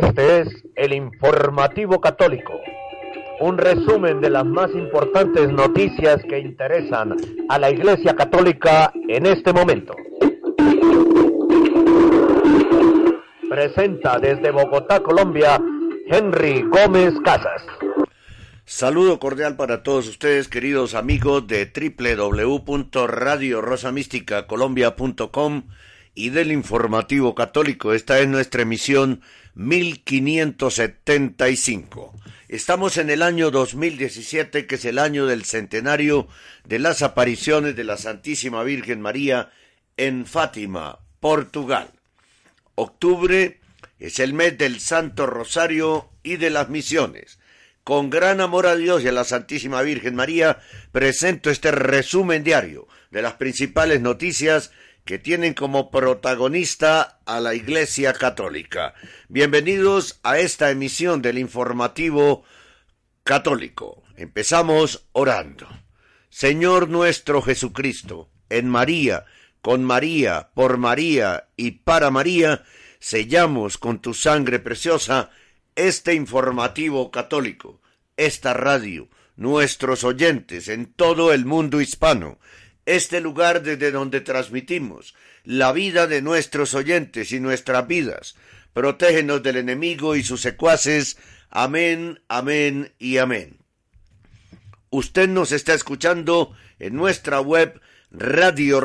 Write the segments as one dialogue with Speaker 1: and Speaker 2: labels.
Speaker 1: Este es el informativo católico, un resumen de las más importantes noticias que interesan a la Iglesia Católica en este momento. Presenta desde Bogotá, Colombia, Henry Gómez Casas.
Speaker 2: Saludo cordial para todos ustedes, queridos amigos de www.radiorosamísticacolombia.com y del Informativo Católico. Esta es nuestra emisión 1575. Estamos en el año 2017, que es el año del centenario de las apariciones de la Santísima Virgen María en Fátima, Portugal. Octubre es el mes del Santo Rosario y de las misiones. Con gran amor a Dios y a la Santísima Virgen María, presento este resumen diario de las principales noticias que tienen como protagonista a la Iglesia Católica. Bienvenidos a esta emisión del informativo católico. Empezamos orando. Señor nuestro Jesucristo, en María, con María, por María y para María, sellamos con tu sangre preciosa este informativo católico, esta radio, nuestros oyentes en todo el mundo hispano, este lugar desde donde transmitimos la vida de nuestros oyentes y nuestras vidas. Protégenos del enemigo y sus secuaces. Amén, amén y amén. Usted nos está escuchando en nuestra web radio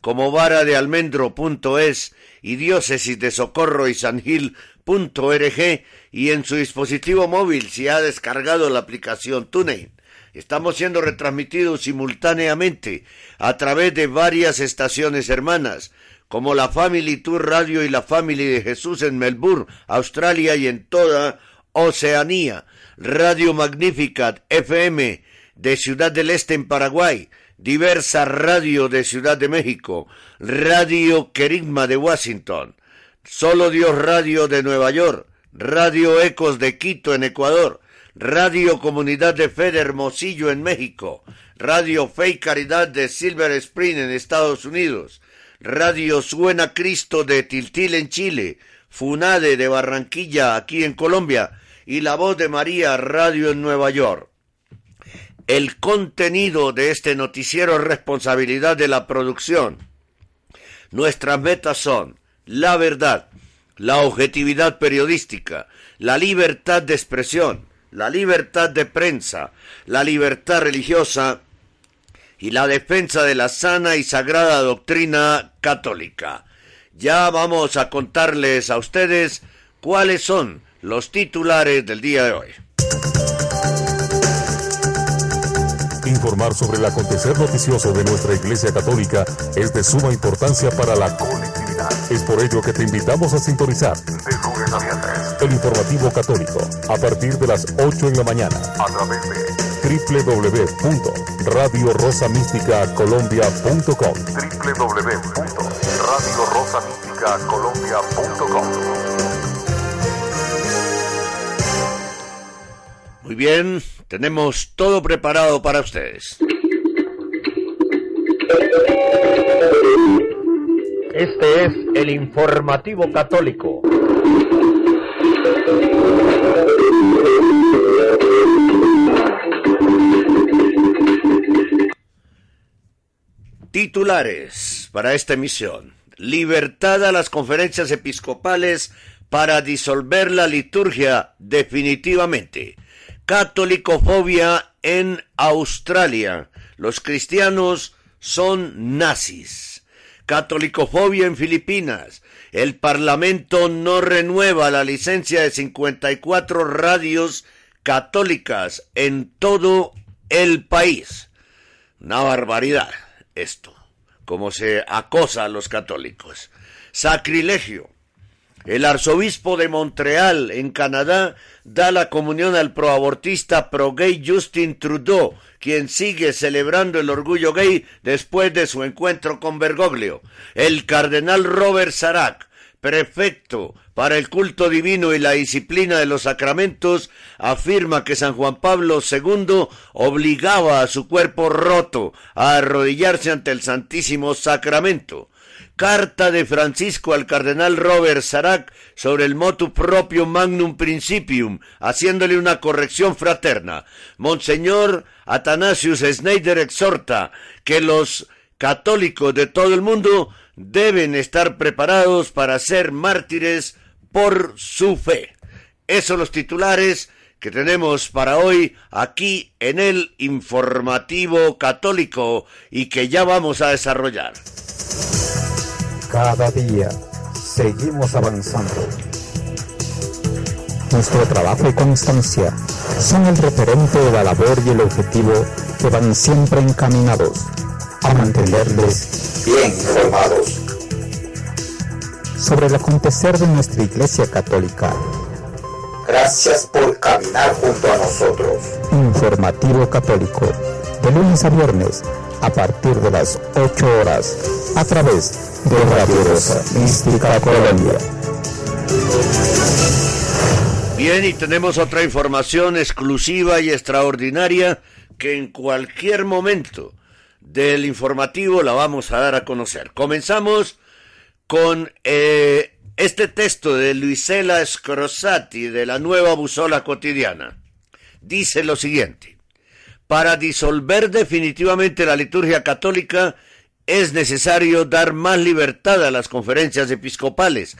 Speaker 2: como vara de almendro.es y diócesis de socorro y san gil.org y en su dispositivo móvil si ha descargado la aplicación TuneIn. Estamos siendo retransmitidos simultáneamente a través de varias estaciones hermanas, como la Family Tour Radio y la Family de Jesús en Melbourne, Australia y en toda Oceanía, Radio Magnificat FM de Ciudad del Este en Paraguay, Diversa Radio de Ciudad de México, Radio Querigma de Washington, Solo Dios Radio de Nueva York, Radio Ecos de Quito en Ecuador, Radio Comunidad de Fe de Hermosillo en México, Radio Fe y Caridad de Silver Spring en Estados Unidos, Radio Suena Cristo de Tiltil en Chile, Funade de Barranquilla aquí en Colombia y La Voz de María Radio en Nueva York. El contenido de este noticiero es responsabilidad de la producción. Nuestras metas son la verdad, la objetividad periodística, la libertad de expresión, la libertad de prensa, la libertad religiosa y la defensa de la sana y sagrada doctrina católica. Ya vamos a contarles a ustedes cuáles son los titulares del día de hoy.
Speaker 3: Informar sobre el acontecer noticioso de nuestra Iglesia Católica es de suma importancia para la colectividad. Es por ello que te invitamos a sintonizar el informativo católico a partir de las 8 en la mañana a través de www.radiorosamísticacolombia.com www.radiorosamísticacolombia.com
Speaker 2: Muy bien, tenemos todo preparado para ustedes.
Speaker 1: Este es el informativo católico.
Speaker 2: Titulares para esta emisión. Libertad a las conferencias episcopales para disolver la liturgia definitivamente. Catolicofobia en Australia. Los cristianos son nazis. Catolicofobia en Filipinas. El Parlamento no renueva la licencia de 54 radios católicas en todo el país. Una barbaridad esto, como se acosa a los católicos. Sacrilegio. El arzobispo de Montreal, en Canadá, da la comunión al proabortista pro-gay Justin Trudeau, quien sigue celebrando el orgullo gay después de su encuentro con Bergoglio. El cardenal Robert Sarac, prefecto para el culto divino y la disciplina de los sacramentos, afirma que San Juan Pablo II obligaba a su cuerpo roto a arrodillarse ante el Santísimo Sacramento. Carta de Francisco al cardenal Robert Sarac sobre el motu propio magnum principium, haciéndole una corrección fraterna. Monseñor Athanasius Schneider exhorta que los católicos de todo el mundo deben estar preparados para ser mártires por su fe. Esos los titulares que tenemos para hoy aquí en el informativo católico y que ya vamos a desarrollar.
Speaker 4: Cada día seguimos avanzando. Nuestro trabajo y constancia son el referente de la labor y el objetivo que van siempre encaminados a mantenerles bien informados sobre el acontecer de nuestra Iglesia Católica. Gracias por caminar junto a nosotros. Informativo Católico, de lunes a viernes, a partir de las 8 horas, a través de Radio Rosa Mística Colombia.
Speaker 2: Bien, y tenemos otra información exclusiva y extraordinaria que en cualquier momento del informativo la vamos a dar a conocer. Comenzamos con eh, este texto de Luisela Scrosati de la nueva Busola Cotidiana. Dice lo siguiente. Para disolver definitivamente la liturgia católica, es necesario dar más libertad a las conferencias episcopales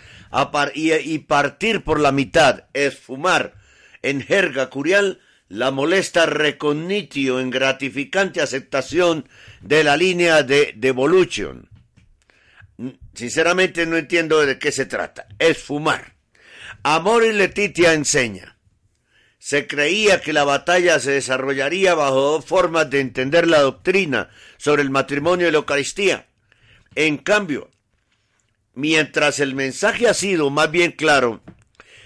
Speaker 2: y, partir por la mitad, esfumar en jerga curial la molesta recognitio en gratificante aceptación de la línea de devolution. Sinceramente no entiendo de qué se trata. Esfumar. Amor y Letitia enseña. Se creía que la batalla se desarrollaría bajo dos formas de entender la doctrina sobre el matrimonio y la Eucaristía. En cambio, mientras el mensaje ha sido más bien claro,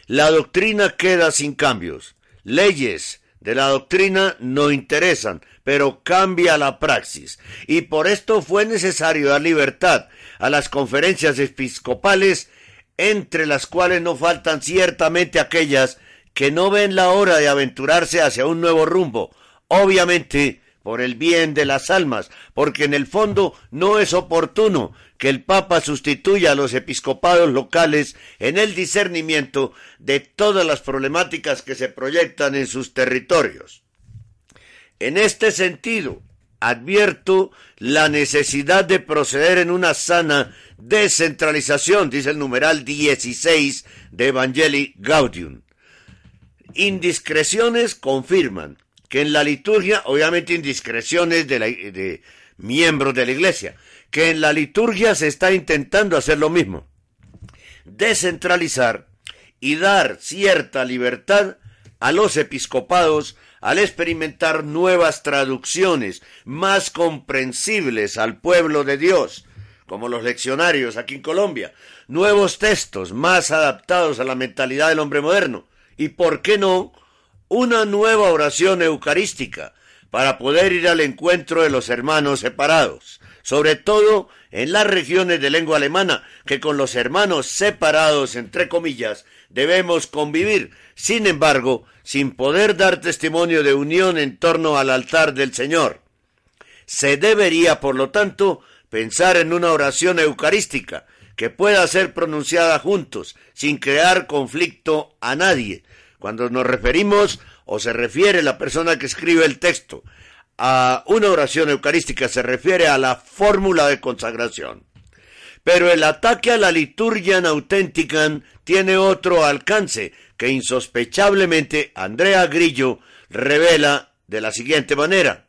Speaker 2: la doctrina queda sin cambios. Leyes de la doctrina no interesan, pero cambia la praxis. Y por esto fue necesario dar libertad a las conferencias episcopales, entre las cuales no faltan ciertamente aquellas que no ven la hora de aventurarse hacia un nuevo rumbo, obviamente por el bien de las almas, porque en el fondo no es oportuno que el Papa sustituya a los episcopados locales en el discernimiento de todas las problemáticas que se proyectan en sus territorios. En este sentido, advierto la necesidad de proceder en una sana descentralización, dice el numeral 16 de Evangelii Gaudium. Indiscreciones confirman que en la liturgia, obviamente indiscreciones de, de miembros de la iglesia, que en la liturgia se está intentando hacer lo mismo. Descentralizar y dar cierta libertad a los episcopados al experimentar nuevas traducciones más comprensibles al pueblo de Dios, como los leccionarios aquí en Colombia, nuevos textos más adaptados a la mentalidad del hombre moderno, y, ¿por qué no?, una nueva oración eucarística para poder ir al encuentro de los hermanos separados, sobre todo en las regiones de lengua alemana, que con los hermanos separados, entre comillas, debemos convivir, sin embargo, sin poder dar testimonio de unión en torno al altar del Señor. Se debería, por lo tanto, pensar en una oración eucarística, que pueda ser pronunciada juntos, sin crear conflicto a nadie. Cuando nos referimos o se refiere la persona que escribe el texto a una oración eucarística, se refiere a la fórmula de consagración. Pero el ataque a la liturgia auténtica tiene otro alcance que insospechablemente Andrea Grillo revela de la siguiente manera.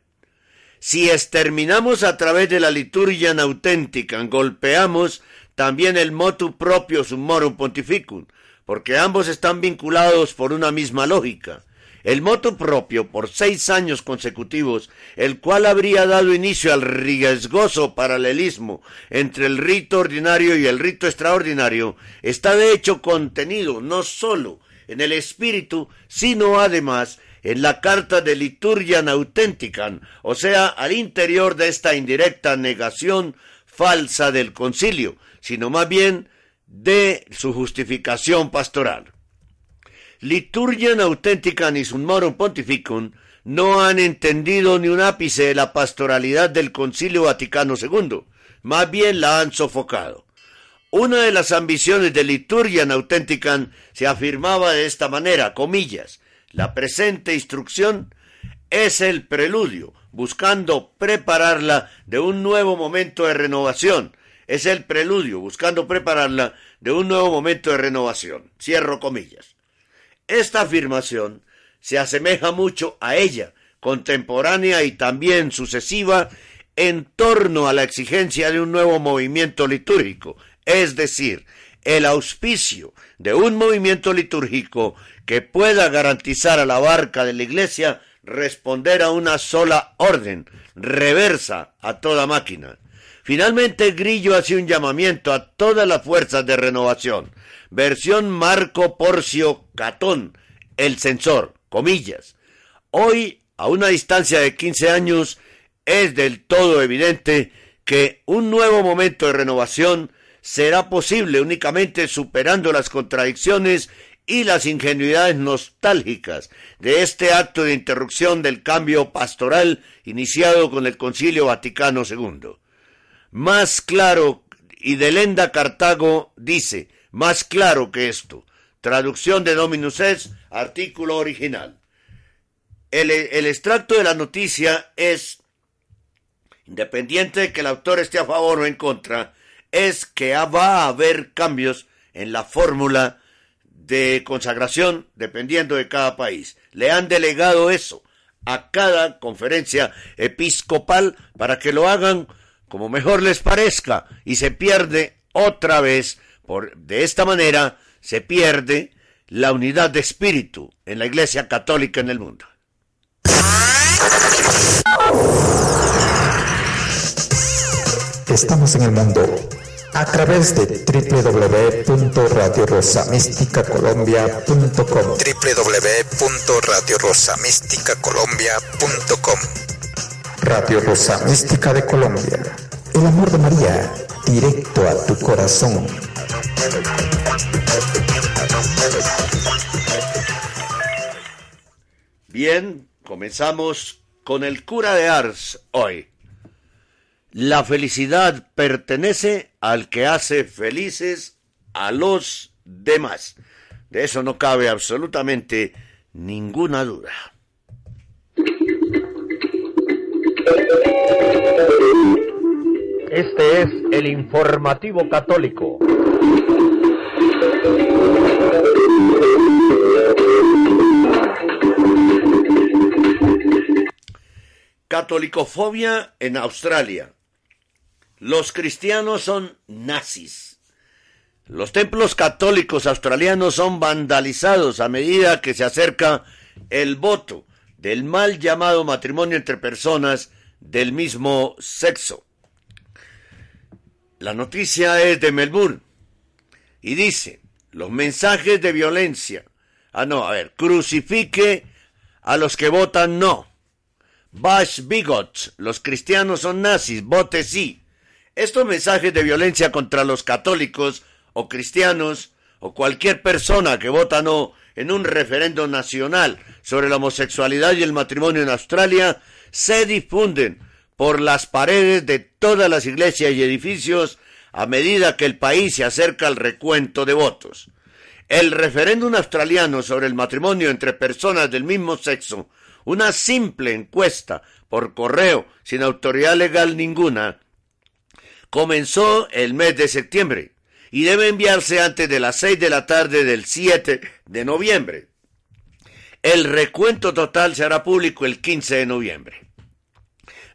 Speaker 2: Si exterminamos a través de la liturgia auténtica, golpeamos también el motu propio summorum pontificum, porque ambos están vinculados por una misma lógica. El motu propio por seis años consecutivos, el cual habría dado inicio al riesgoso paralelismo entre el rito ordinario y el rito extraordinario, está de hecho contenido no sólo en el espíritu, sino además en la carta de liturgia auténtica, o sea, al interior de esta indirecta negación falsa del concilio, sino más bien de su justificación pastoral. Liturgia auténtica ni morum pontificum no han entendido ni un ápice de la pastoralidad del Concilio Vaticano II. más bien la han sofocado. Una de las ambiciones de Liturgian Authenticam se afirmaba de esta manera, comillas, la presente instrucción es el preludio, buscando prepararla de un nuevo momento de renovación. Es el preludio, buscando prepararla de un nuevo momento de renovación. Cierro comillas. Esta afirmación se asemeja mucho a ella, contemporánea y también sucesiva, en torno a la exigencia de un nuevo movimiento litúrgico, es decir, el auspicio de un movimiento litúrgico que pueda garantizar a la barca de la Iglesia responder a una sola orden, reversa a toda máquina. Finalmente Grillo hace un llamamiento a todas las fuerzas de renovación. Versión Marco Porcio Catón, el censor, comillas. Hoy, a una distancia de 15 años, es del todo evidente que un nuevo momento de renovación será posible únicamente superando las contradicciones y las ingenuidades nostálgicas de este acto de interrupción del cambio pastoral iniciado con el Concilio Vaticano II. Más claro, y de Lenda Cartago dice, más claro que esto. Traducción de Dominus Es, artículo original. El, el extracto de la noticia es, independiente de que el autor esté a favor o en contra, es que va a haber cambios en la fórmula de consagración dependiendo de cada país. Le han delegado eso a cada conferencia episcopal para que lo hagan como mejor les parezca y se pierde otra vez por de esta manera se pierde la unidad de espíritu en la Iglesia Católica en el mundo.
Speaker 4: Estamos en el mundo a través de www.radiorosamisticacolombia.com
Speaker 5: www.radiorosamisticacolombia.com
Speaker 4: Radio Rosa Mística de Colombia. El amor de María, directo a tu corazón.
Speaker 2: Bien, comenzamos con el cura de Ars hoy. La felicidad pertenece al que hace felices a los demás. De eso no cabe absolutamente ninguna duda.
Speaker 1: Este es el informativo católico.
Speaker 2: Catolicofobia en Australia. Los cristianos son nazis. Los templos católicos australianos son vandalizados a medida que se acerca el voto del mal llamado matrimonio entre personas del mismo sexo. La noticia es de Melbourne y dice, los mensajes de violencia. Ah, no, a ver, crucifique a los que votan no. Bash bigots, los cristianos son nazis, vote sí. Estos mensajes de violencia contra los católicos o cristianos o cualquier persona que vota no en un referendo nacional sobre la homosexualidad y el matrimonio en Australia se difunden por las paredes de todas las iglesias y edificios a medida que el país se acerca al recuento de votos. El referéndum australiano sobre el matrimonio entre personas del mismo sexo, una simple encuesta por correo sin autoridad legal ninguna, comenzó el mes de septiembre y debe enviarse antes de las 6 de la tarde del 7 de noviembre. El recuento total se hará público el 15 de noviembre.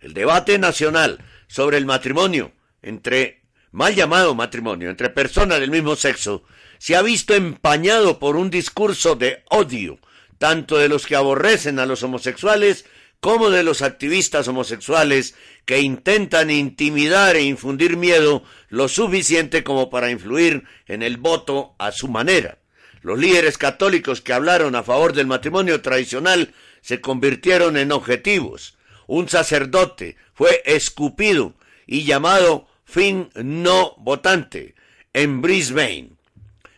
Speaker 2: El debate nacional sobre el matrimonio entre, mal llamado matrimonio, entre personas del mismo sexo, se ha visto empañado por un discurso de odio, tanto de los que aborrecen a los homosexuales como de los activistas homosexuales que intentan intimidar e infundir miedo lo suficiente como para influir en el voto a su manera. Los líderes católicos que hablaron a favor del matrimonio tradicional se convirtieron en objetivos. Un sacerdote fue escupido y llamado fin no votante en Brisbane.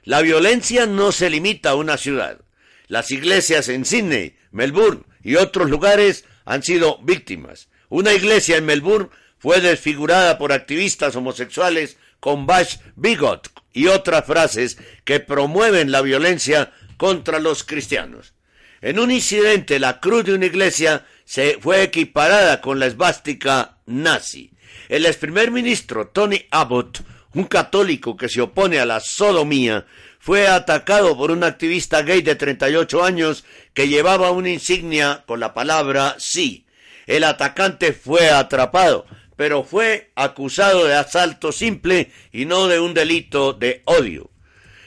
Speaker 2: La violencia no se limita a una ciudad. Las iglesias en Sydney, Melbourne y otros lugares han sido víctimas. Una iglesia en Melbourne fue desfigurada por activistas homosexuales con Bash Bigot y otras frases que promueven la violencia contra los cristianos. En un incidente, la cruz de una iglesia se fue equiparada con la esvástica nazi. El ex primer ministro Tony Abbott, un católico que se opone a la sodomía, fue atacado por un activista gay de 38 años que llevaba una insignia con la palabra sí. El atacante fue atrapado, pero fue acusado de asalto simple y no de un delito de odio.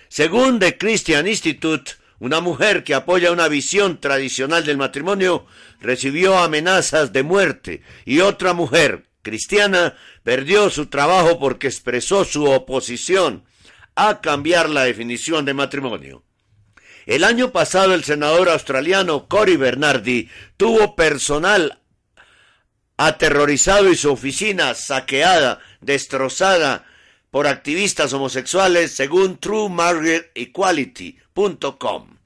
Speaker 2: Según The Christian Institute, una mujer que apoya una visión tradicional del matrimonio recibió amenazas de muerte y otra mujer cristiana perdió su trabajo porque expresó su oposición a cambiar la definición de matrimonio. El año pasado el senador australiano Cory Bernardi tuvo personal aterrorizado y su oficina saqueada, destrozada por activistas homosexuales según TrueMarriageEquality.com.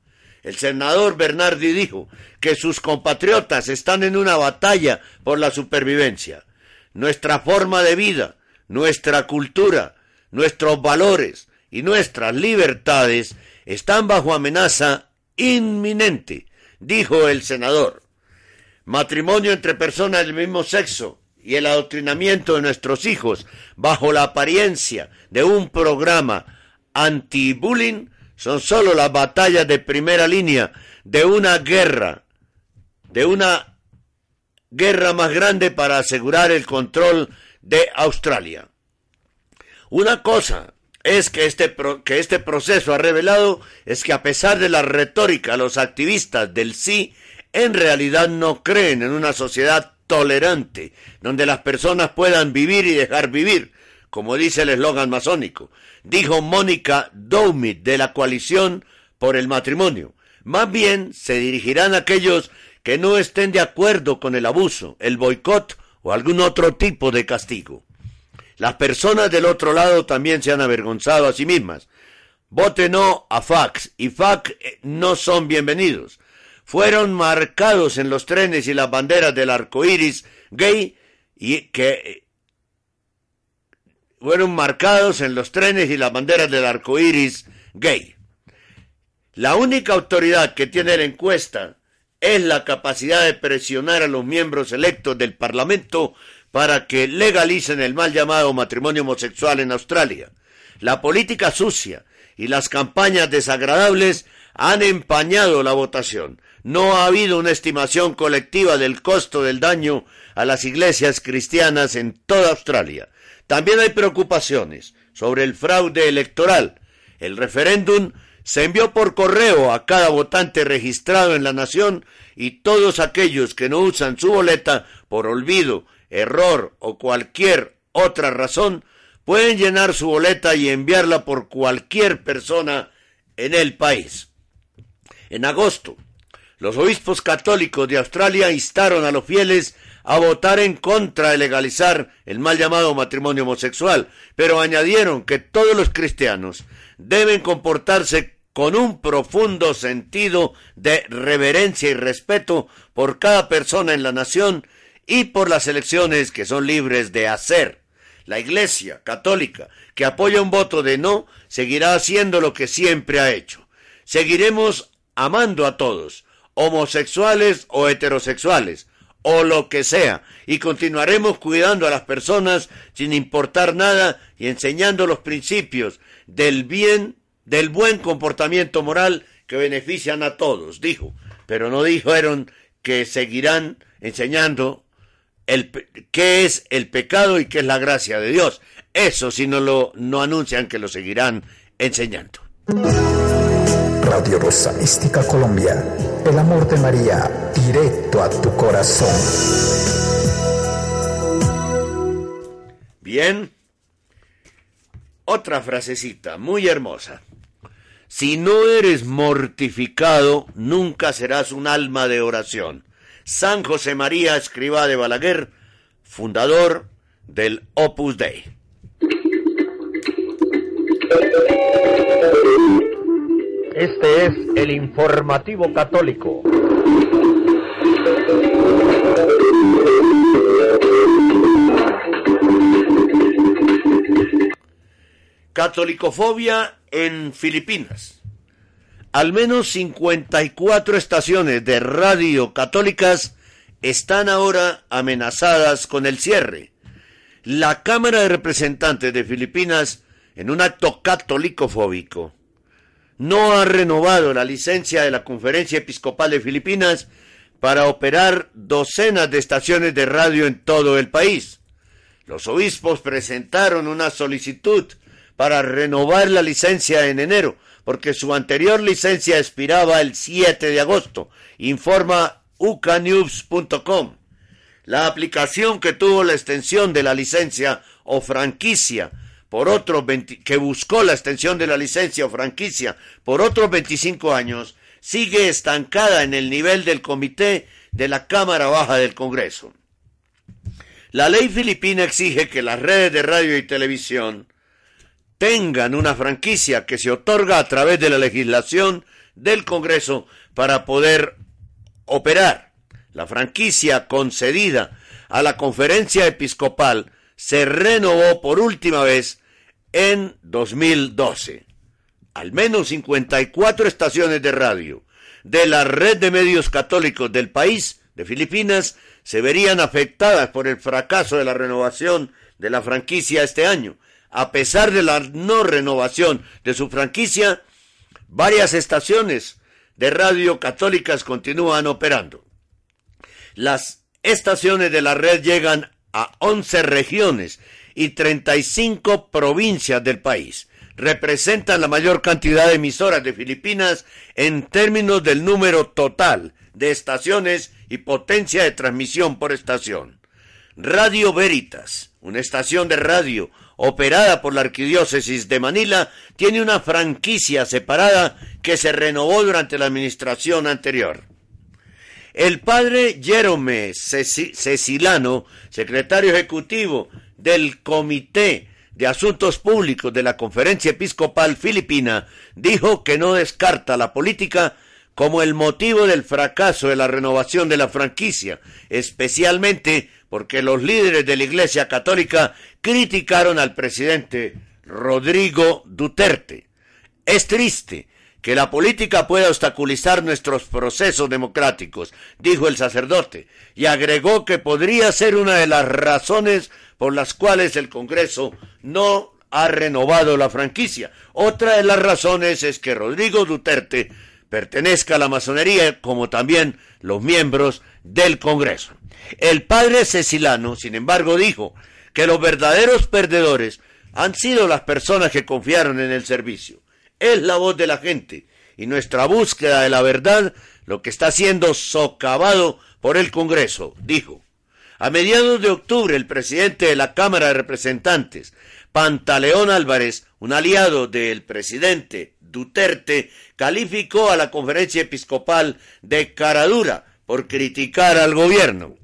Speaker 2: El senador Bernardi dijo que sus compatriotas están en una batalla por la supervivencia. Nuestra forma de vida, nuestra cultura, nuestros valores, y nuestras libertades están bajo amenaza inminente, dijo el senador. Matrimonio entre personas del mismo sexo y el adoctrinamiento de nuestros hijos bajo la apariencia de un programa anti-bullying son solo las batallas de primera línea de una guerra, de una guerra más grande para asegurar el control de Australia. Una cosa es que este, que este proceso ha revelado es que a pesar de la retórica, los activistas del sí en realidad no creen en una sociedad tolerante, donde las personas puedan vivir y dejar vivir, como dice el eslogan masónico, dijo Mónica Doumit de la coalición por el matrimonio. Más bien se dirigirán a aquellos que no estén de acuerdo con el abuso, el boicot o algún otro tipo de castigo. Las personas del otro lado también se han avergonzado a sí mismas. Vote no a fax y fax eh, no son bienvenidos. Fueron marcados en los trenes y las banderas del arco iris gay y que fueron marcados en los trenes y las banderas del arco iris gay. La única autoridad que tiene la encuesta es la capacidad de presionar a los miembros electos del Parlamento para que legalicen el mal llamado matrimonio homosexual en Australia. La política sucia y las campañas desagradables han empañado la votación. No ha habido una estimación colectiva del costo del daño a las iglesias cristianas en toda Australia. También hay preocupaciones sobre el fraude electoral. El referéndum se envió por correo a cada votante registrado en la nación y todos aquellos que no usan su boleta por olvido error o cualquier otra razón, pueden llenar su boleta y enviarla por cualquier persona en el país. En agosto, los obispos católicos de Australia instaron a los fieles a votar en contra de legalizar el mal llamado matrimonio homosexual, pero añadieron que todos los cristianos deben comportarse con un profundo sentido de reverencia y respeto por cada persona en la nación y por las elecciones que son libres de hacer. La Iglesia católica, que apoya un voto de no, seguirá haciendo lo que siempre ha hecho. Seguiremos amando a todos, homosexuales o heterosexuales, o lo que sea, y continuaremos cuidando a las personas sin importar nada y enseñando los principios del bien, del buen comportamiento moral que benefician a todos, dijo. Pero no dijeron que seguirán enseñando el, qué es el pecado y qué es la gracia de Dios. Eso si no lo no anuncian que lo seguirán enseñando.
Speaker 4: Radio Rosa Mística Colombia, el amor de María, directo a tu corazón.
Speaker 2: Bien, otra frasecita muy hermosa. Si no eres mortificado, nunca serás un alma de oración. San José María Escriba de Balaguer, fundador del Opus Dei.
Speaker 1: Este es el informativo católico.
Speaker 2: Catolicofobia en Filipinas. Al menos 54 estaciones de radio católicas están ahora amenazadas con el cierre. La Cámara de Representantes de Filipinas, en un acto catolicofóbico, no ha renovado la licencia de la Conferencia Episcopal de Filipinas para operar docenas de estaciones de radio en todo el país. Los obispos presentaron una solicitud para renovar la licencia en enero, porque su anterior licencia expiraba el 7 de agosto, informa ucanews.com. La aplicación que tuvo la extensión de la licencia o franquicia por otros que buscó la extensión de la licencia o franquicia por otros 25 años sigue estancada en el nivel del comité de la Cámara Baja del Congreso. La ley filipina exige que las redes de radio y televisión tengan una franquicia que se otorga a través de la legislación del Congreso para poder operar. La franquicia concedida a la conferencia episcopal se renovó por última vez en 2012. Al menos 54 estaciones de radio de la red de medios católicos del país de Filipinas se verían afectadas por el fracaso de la renovación de la franquicia este año, a pesar de la no renovación de su franquicia, varias estaciones de radio católicas continúan operando. Las estaciones de la red llegan a 11 regiones y 35 provincias del país. Representan la mayor cantidad de emisoras de Filipinas en términos del número total de estaciones y potencia de transmisión por estación. Radio Veritas, una estación de radio operada por la Arquidiócesis de Manila, tiene una franquicia separada que se renovó durante la administración anterior. El padre Jerome Cecilano, secretario ejecutivo del Comité de Asuntos Públicos de la Conferencia Episcopal Filipina, dijo que no descarta la política como el motivo del fracaso de la renovación de la franquicia, especialmente porque los líderes de la Iglesia Católica criticaron al presidente Rodrigo Duterte. Es triste que la política pueda obstaculizar nuestros procesos democráticos, dijo el sacerdote, y agregó que podría ser una de las razones por las cuales el Congreso no ha renovado la franquicia. Otra de las razones es que Rodrigo Duterte pertenezca a la masonería como también los miembros del Congreso. El padre Cecilano, sin embargo, dijo que los verdaderos perdedores han sido las personas que confiaron en el servicio. Es la voz de la gente y nuestra búsqueda de la verdad lo que está siendo socavado por el Congreso, dijo. A mediados de octubre, el presidente de la Cámara de Representantes, Pantaleón Álvarez, un aliado del presidente Duterte, calificó a la conferencia episcopal de caradura por criticar al gobierno.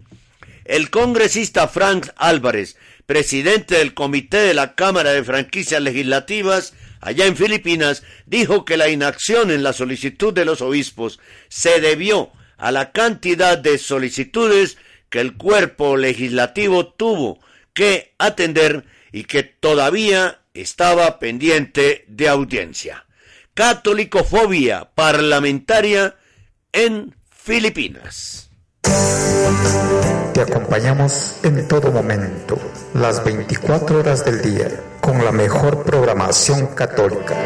Speaker 2: El congresista Frank Álvarez, presidente del Comité de la Cámara de Franquicias Legislativas, allá en Filipinas, dijo que la inacción en la solicitud de los obispos se debió a la cantidad de solicitudes que el cuerpo legislativo tuvo que atender y que todavía estaba pendiente de audiencia. Catolicofobia parlamentaria en Filipinas.
Speaker 4: Te acompañamos en todo momento, las 24 horas del día, con la mejor programación católica.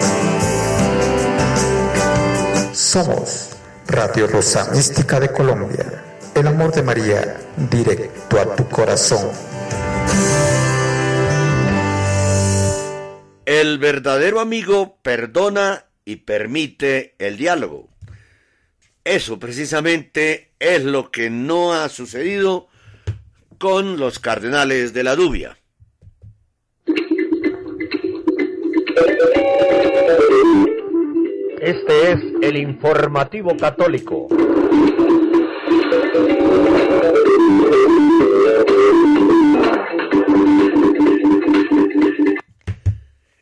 Speaker 4: Somos Radio Rosa Mística de Colombia, el amor de María, directo a tu corazón.
Speaker 2: El verdadero amigo perdona y permite el diálogo. Eso precisamente es lo que no ha sucedido con los cardenales de la Dubia.
Speaker 1: Este es el informativo católico.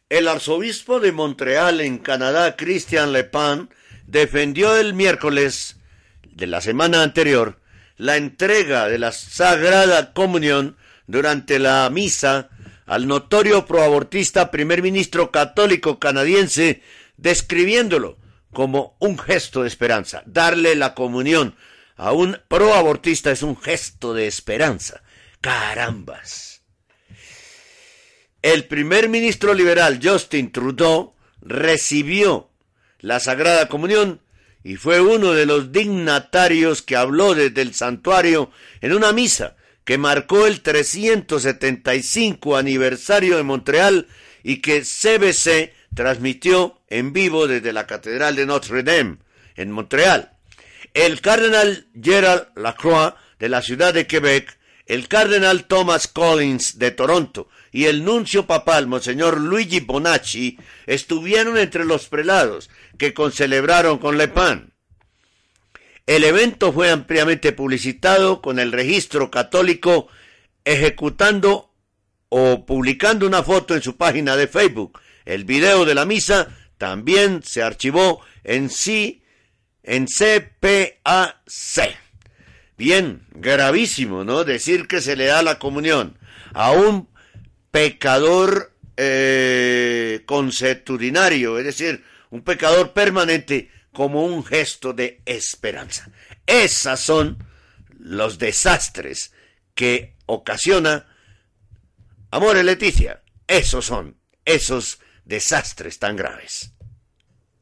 Speaker 2: El arzobispo de Montreal en Canadá, Christian Lepin, defendió el miércoles de la semana anterior la entrega de la Sagrada Comunión durante la misa al notorio proabortista primer ministro católico canadiense, describiéndolo como un gesto de esperanza. Darle la comunión a un proabortista es un gesto de esperanza. Carambas. El primer ministro liberal Justin Trudeau recibió la Sagrada Comunión y fue uno de los dignatarios que habló desde el santuario en una misa que marcó el 375 aniversario de Montreal y que CBC transmitió en vivo desde la Catedral de Notre Dame en Montreal. El cardenal Gerald Lacroix de la ciudad de Quebec, el cardenal Thomas Collins de Toronto y el nuncio papal Monseñor Luigi Bonacci estuvieron entre los prelados que concelebraron con Lepan. El evento fue ampliamente publicitado con el registro católico ejecutando o publicando una foto en su página de Facebook. El video de la misa también se archivó en sí en CPAC. Bien, gravísimo, ¿no? Decir que se le da la comunión a un pecador eh, consuetudinario, es decir, un pecador permanente como un gesto de esperanza. Esas son los desastres que ocasiona Amor Leticia. Esos son esos desastres tan graves.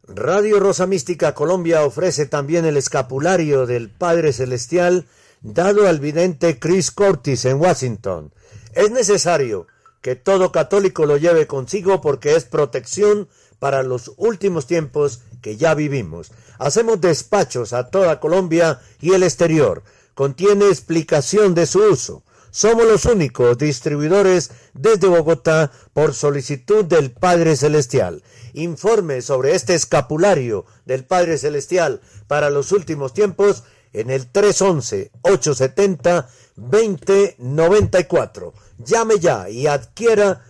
Speaker 1: Radio Rosa Mística Colombia ofrece también el escapulario del Padre Celestial dado al vidente Chris Curtis en Washington. Es necesario que todo católico lo lleve consigo porque es protección para los últimos tiempos que ya vivimos. Hacemos despachos a toda Colombia y el exterior. Contiene explicación de su uso. Somos los únicos distribuidores desde Bogotá por solicitud del Padre Celestial. Informe sobre este escapulario del Padre Celestial para los últimos tiempos en el 311-870-2094. Llame ya y adquiera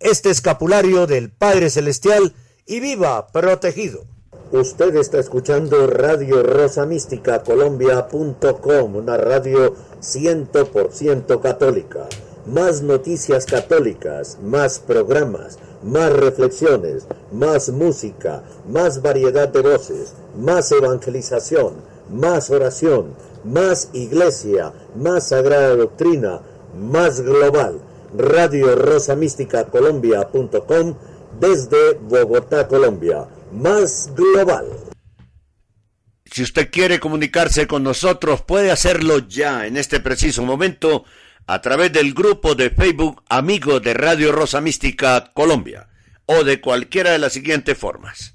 Speaker 1: este escapulario del Padre Celestial y viva protegido. Usted está escuchando Radio Rosa Mística Colombia.com, una radio 100% católica. Más noticias católicas, más programas, más reflexiones, más música, más variedad de voces, más evangelización, más oración, más iglesia, más sagrada doctrina, más global. Radio Rosa Mística Colombia.com desde Bogotá, Colombia. Más global.
Speaker 2: Si usted quiere comunicarse con nosotros, puede hacerlo ya en este preciso momento a través del grupo de Facebook Amigo de Radio Rosa Mística Colombia o de cualquiera de las siguientes formas.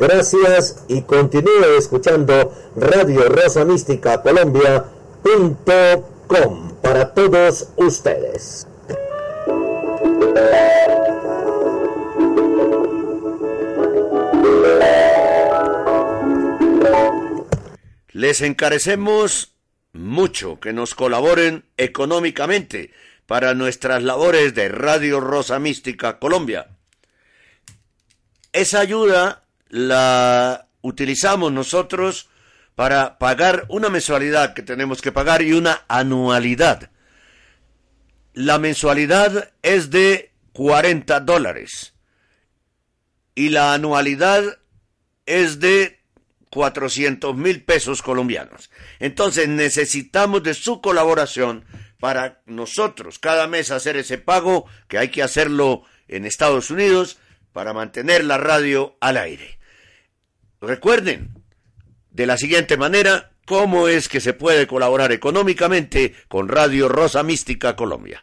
Speaker 1: Gracias y continúe escuchando Radio Rosa Mística Colombia.com para todos ustedes.
Speaker 2: Les encarecemos mucho que nos colaboren económicamente para nuestras labores de Radio Rosa Mística Colombia. Esa ayuda la utilizamos nosotros para pagar una mensualidad que tenemos que pagar y una anualidad. La mensualidad es de 40 dólares y la anualidad es de 400 mil pesos colombianos. Entonces necesitamos de su colaboración para nosotros cada mes hacer ese pago que hay que hacerlo en Estados Unidos para mantener la radio al aire. Recuerden, de la siguiente manera, cómo es que se puede colaborar económicamente con Radio Rosa Mística Colombia.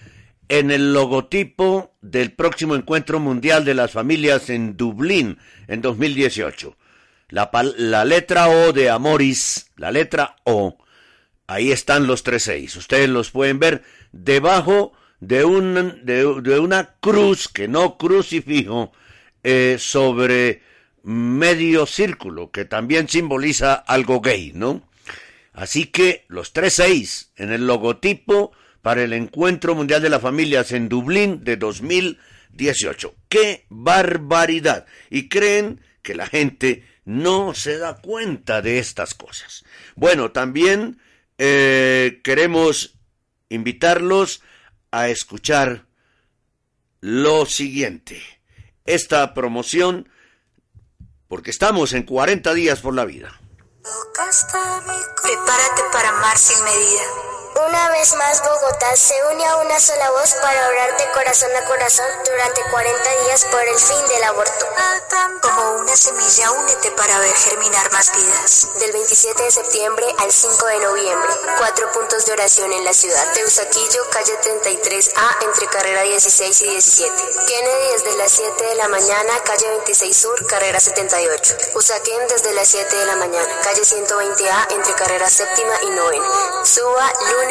Speaker 6: en el logotipo del próximo encuentro mundial de las familias en Dublín en 2018. La, letra O de Amoris, la letra O, ahí están los tres seis. Ustedes los pueden ver debajo de, un, de, una cruz, que no crucifijo, eh, sobre medio círculo, que también simboliza algo gay, ¿no? Así que los tres seis en el logotipo para el Encuentro Mundial de las Familias en Dublín de 2018. ¡Qué barbaridad! Y creen que la gente no se da cuenta de estas cosas. Bueno, también eh, queremos invitarlos a escuchar lo siguiente. Esta promoción, porque estamos en 40 días por la vida.
Speaker 5: Prepárate para amar sin medida una vez más, Bogotá se une a una sola voz para orar de corazón a corazón durante 40 días por el fin del aborto.
Speaker 7: Como una semilla, únete para ver germinar más vidas.
Speaker 5: Del 27 de septiembre al 5 de noviembre, cuatro puntos de oración en la ciudad. Teusaquillo, calle 33A, entre carrera 16 y 17. Kennedy desde las 7 de la mañana, calle 26 Sur, carrera 78. Usaquén desde las 7 de la mañana, calle 120A, entre carrera séptima y novena. Suba, lunes,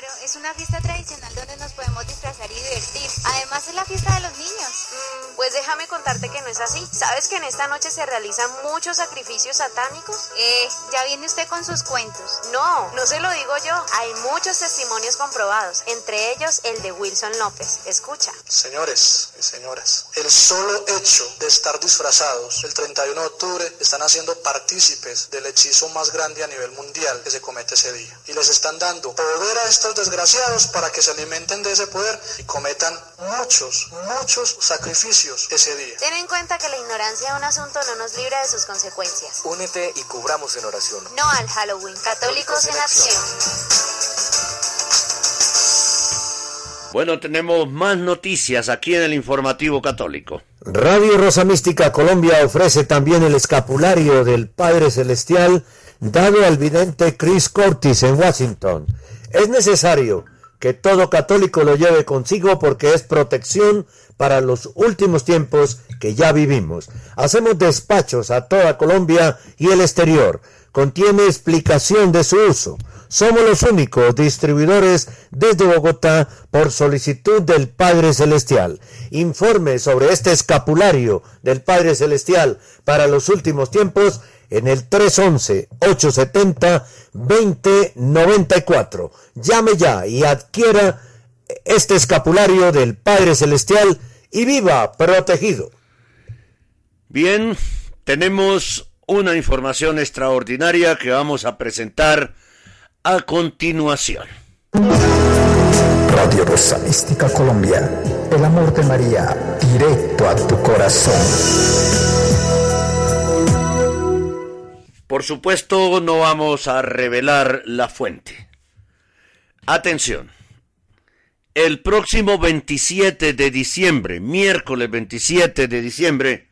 Speaker 8: claro, es una fiesta tradicional donde nos podemos disfrazar y divertir. Además es la fiesta de los niños.
Speaker 9: Mm, pues déjame contarte que no es así. ¿Sabes que en esta noche se realizan muchos sacrificios satánicos?
Speaker 8: Eh, ya viene usted con sus cuentos.
Speaker 9: No, no se lo digo yo. Hay muchos testimonios comprobados, entre ellos el de Wilson López. Escucha.
Speaker 10: Señores y señoras, el solo hecho de estar disfrazados el 31 de octubre están haciendo partícipes del hechizo más grande a nivel mundial que se comete ese día. Y les están dando poder a estos desgraciados para que se alimenten de ese poder y cometan muchos, muchos sacrificios ese día.
Speaker 9: Ten en cuenta que la ignorancia de un asunto no nos libra de sus consecuencias.
Speaker 11: Únete y cubramos en oración.
Speaker 9: No al Halloween. Católicos, en, acción.
Speaker 6: Bueno, tenemos más noticias aquí en el informativo católico.
Speaker 2: Radio Rosa Mística Colombia ofrece también el escapulario del Padre Celestial dado al vidente Chris Curtis en Washington. Es necesario que todo católico lo lleve consigo porque es protección para los últimos tiempos que ya vivimos. Hacemos despachos a toda Colombia y el exterior. Contiene explicación de su uso. Somos los únicos distribuidores desde Bogotá por solicitud del Padre Celestial. Informe sobre este escapulario del Padre Celestial para los últimos tiempos en el 311-870-2094. Llame ya y adquiera este escapulario del Padre Celestial y viva protegido.
Speaker 6: Bien, tenemos una información extraordinaria que vamos a presentar a continuación.
Speaker 4: Radio Rosa Mística Colombia, el amor de María, directo a tu corazón.
Speaker 2: Por supuesto, no vamos a revelar la fuente. Atención. El próximo 27 de diciembre, miércoles 27 de diciembre,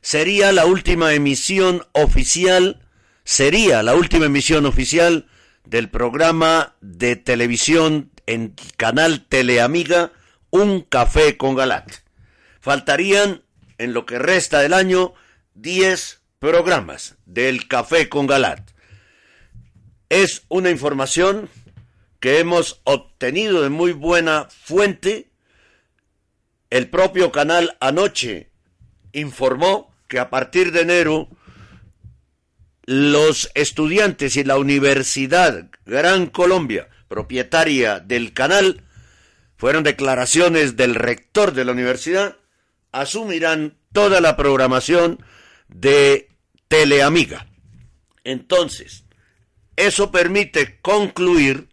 Speaker 2: sería la última emisión oficial, sería la última emisión oficial del programa de televisión en canal Teleamiga Un Café con Galat. Faltarían, en lo que resta del año, 10 programas del Café con Galat. Es una información que hemos obtenido de muy buena fuente. El propio canal anoche informó que a partir de enero los estudiantes y la Universidad Gran Colombia, propietaria del canal, fueron declaraciones del rector de la universidad, asumirán toda la programación de Teleamiga. Entonces, eso permite concluir,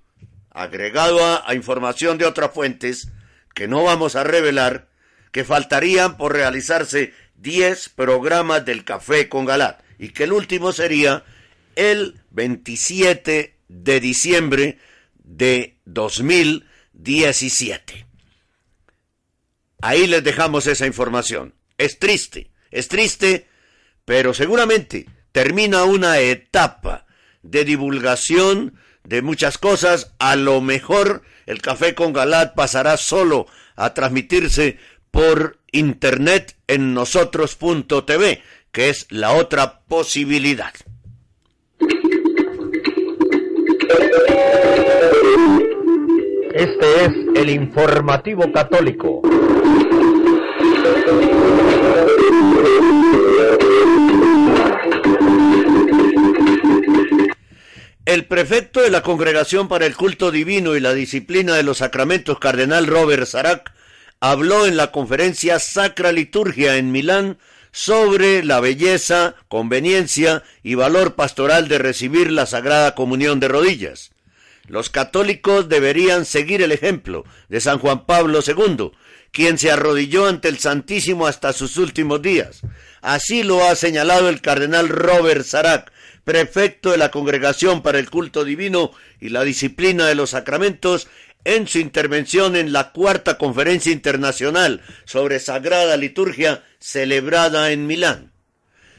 Speaker 2: agregado a, información de otras fuentes, que no vamos a revelar, que faltarían por realizarse 10 programas del Café con Galat y que el último sería el 27 de diciembre de 2017. Ahí les dejamos esa información. Es triste, es triste, pero seguramente termina una etapa de divulgación de muchas cosas. A lo mejor el café con Galat pasará solo a transmitirse por internet en nosotros.tv, que es la otra posibilidad.
Speaker 1: Este es el informativo católico.
Speaker 2: El prefecto de la Congregación para el Culto Divino y la Disciplina de los Sacramentos, Cardenal Robert Sarac, habló en la conferencia Sacra Liturgia en Milán sobre la belleza, conveniencia y valor pastoral de recibir la Sagrada Comunión de rodillas. Los católicos deberían seguir el ejemplo de San Juan Pablo II, quien se arrodilló ante el Santísimo hasta sus últimos días. Así lo ha señalado el cardenal Robert Sarac, prefecto de la Congregación para el Culto Divino y la Disciplina de los Sacramentos, en su intervención en la cuarta conferencia internacional sobre Sagrada Liturgia celebrada en Milán.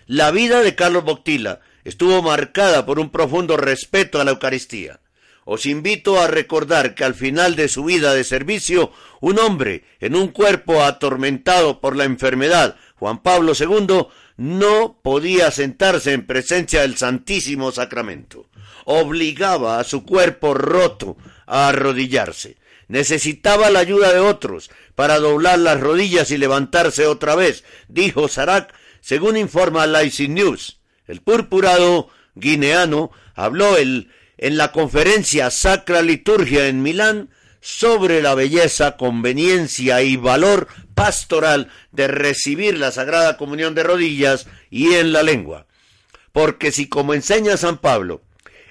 Speaker 2: La vida de Carlos Boctila estuvo marcada por un profundo respeto a la Eucaristía. Os invito a recordar que al final de su vida de servicio, un hombre en un cuerpo atormentado por la enfermedad, Juan Pablo II, no podía sentarse en presencia del Santísimo Sacramento. Obligaba a su cuerpo roto a arrodillarse. Necesitaba la ayuda de otros para doblar las rodillas y levantarse otra vez, dijo Sarak, según informa Laicin News. El purpurado guineano habló el, en la conferencia Sacra Liturgia en Milán sobre la belleza, conveniencia y valor pastoral de recibir la Sagrada Comunión de rodillas y en la lengua. Porque si como enseña San Pablo,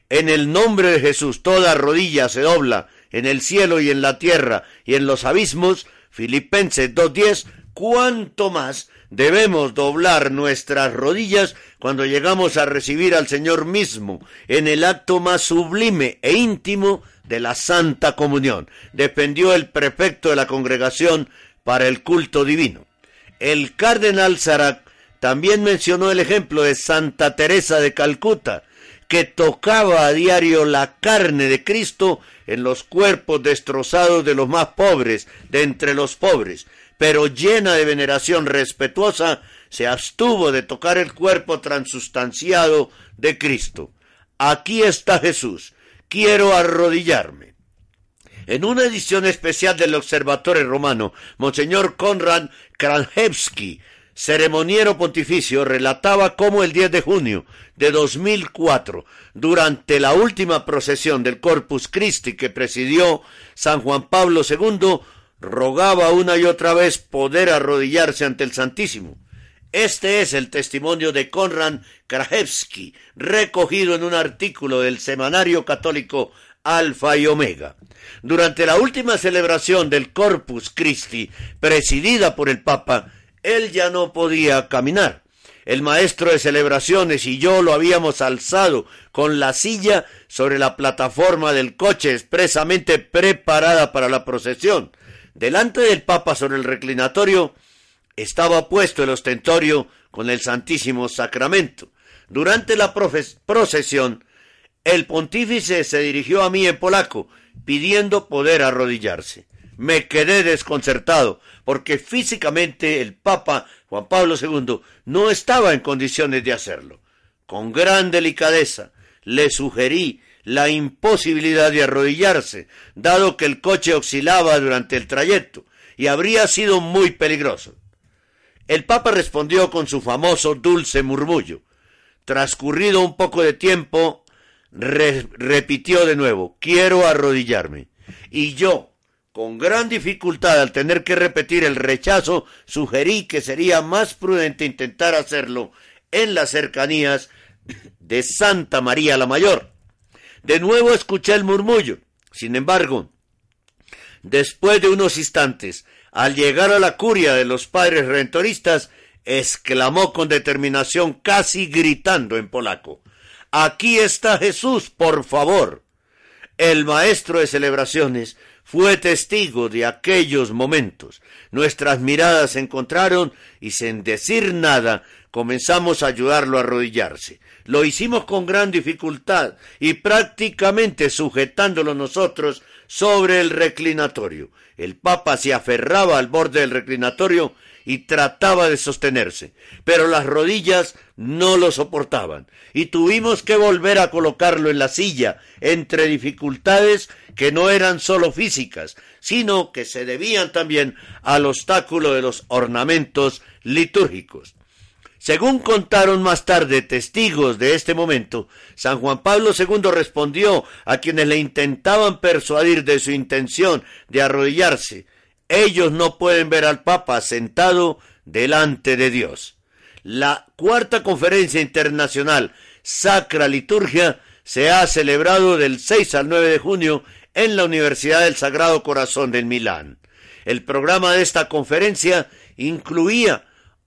Speaker 2: en el nombre de Jesús toda rodilla se dobla en el cielo y en la tierra y en los abismos, Filipenses 2.10, cuánto más debemos doblar nuestras rodillas cuando llegamos a recibir al Señor mismo en el acto más sublime e íntimo de la Santa Comunión, defendió el prefecto de la congregación para el culto divino. El cardenal Sarac también mencionó el ejemplo de Santa Teresa de Calcuta, que tocaba a diario la carne de Cristo en los cuerpos destrozados de los más pobres de entre los pobres, pero llena de veneración respetuosa, se abstuvo de tocar el cuerpo transustanciado de Cristo. Aquí está Jesús, quiero arrodillarme. En una edición especial del Observatorio Romano, Monseñor Konrad Kranjewski ceremoniero pontificio, relataba cómo el 10 de junio de 2004, durante la última procesión del Corpus Christi que presidió San Juan Pablo II, rogaba una y otra vez poder arrodillarse ante el Santísimo. Este es el testimonio de Konrad Krajewski, recogido en un artículo del semanario católico Alfa y Omega. Durante la última celebración del Corpus Christi, presidida por el Papa, él ya no podía caminar. El maestro de celebraciones y yo lo habíamos alzado con la silla sobre la plataforma del coche expresamente preparada para la procesión. Delante del Papa sobre el reclinatorio estaba puesto el ostentorio con el Santísimo Sacramento. Durante la procesión, el pontífice se dirigió a mí en polaco, pidiendo poder arrodillarse. Me quedé desconcertado, porque físicamente el Papa Juan Pablo II no estaba en condiciones de hacerlo. Con gran delicadeza le sugerí la imposibilidad de arrodillarse, dado que el coche oscilaba durante el trayecto y habría sido muy peligroso. El Papa respondió con su famoso dulce murmullo. Transcurrido un poco de tiempo, repitió de nuevo, quiero arrodillarme. Y yo, con gran dificultad al tener que repetir el rechazo, sugerí que sería más prudente intentar hacerlo en las cercanías de Santa María la Mayor. De nuevo escuché el murmullo. Sin embargo, después de unos instantes, al llegar a la curia de los padres redentoristas, exclamó con determinación, casi gritando en polaco, Aquí está Jesús, por favor. El maestro de celebraciones fue testigo de aquellos momentos. Nuestras miradas se encontraron y sin decir nada comenzamos a ayudarlo a arrodillarse. Lo hicimos con gran dificultad y prácticamente sujetándolo nosotros sobre el reclinatorio. El Papa se aferraba al borde del reclinatorio y trataba de sostenerse, pero las rodillas no lo soportaban y tuvimos que volver a colocarlo en la silla entre dificultades que no eran sólo físicas, sino que se debían también al obstáculo de los ornamentos litúrgicos. Según contaron más tarde testigos de este momento, San Juan Pablo II respondió a quienes le intentaban persuadir de su intención de arrodillarse. Ellos no pueden ver al Papa sentado delante de Dios. La cuarta conferencia internacional Sacra Liturgia se ha celebrado del 6 al 9 de junio en la Universidad del Sagrado Corazón de Milán. El programa de esta conferencia incluía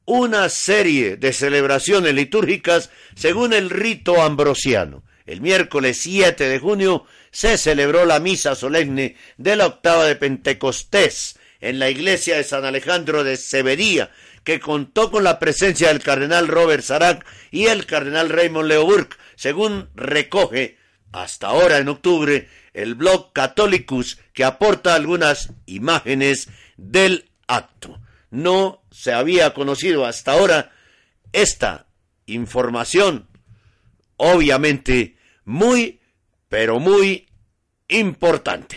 Speaker 2: una serie de celebraciones litúrgicas según el rito ambrosiano. El miércoles 7 de junio se celebró la misa solemne de la octava de Pentecostés en la iglesia de San Alejandro de Severía, que contó con la presencia del cardenal Robert Sarac y el cardenal Raymond Leo según recoge hasta ahora en octubre el blog Catholicus, que aporta algunas imágenes del acto no se había conocido hasta ahora esta información, obviamente muy, pero muy importante.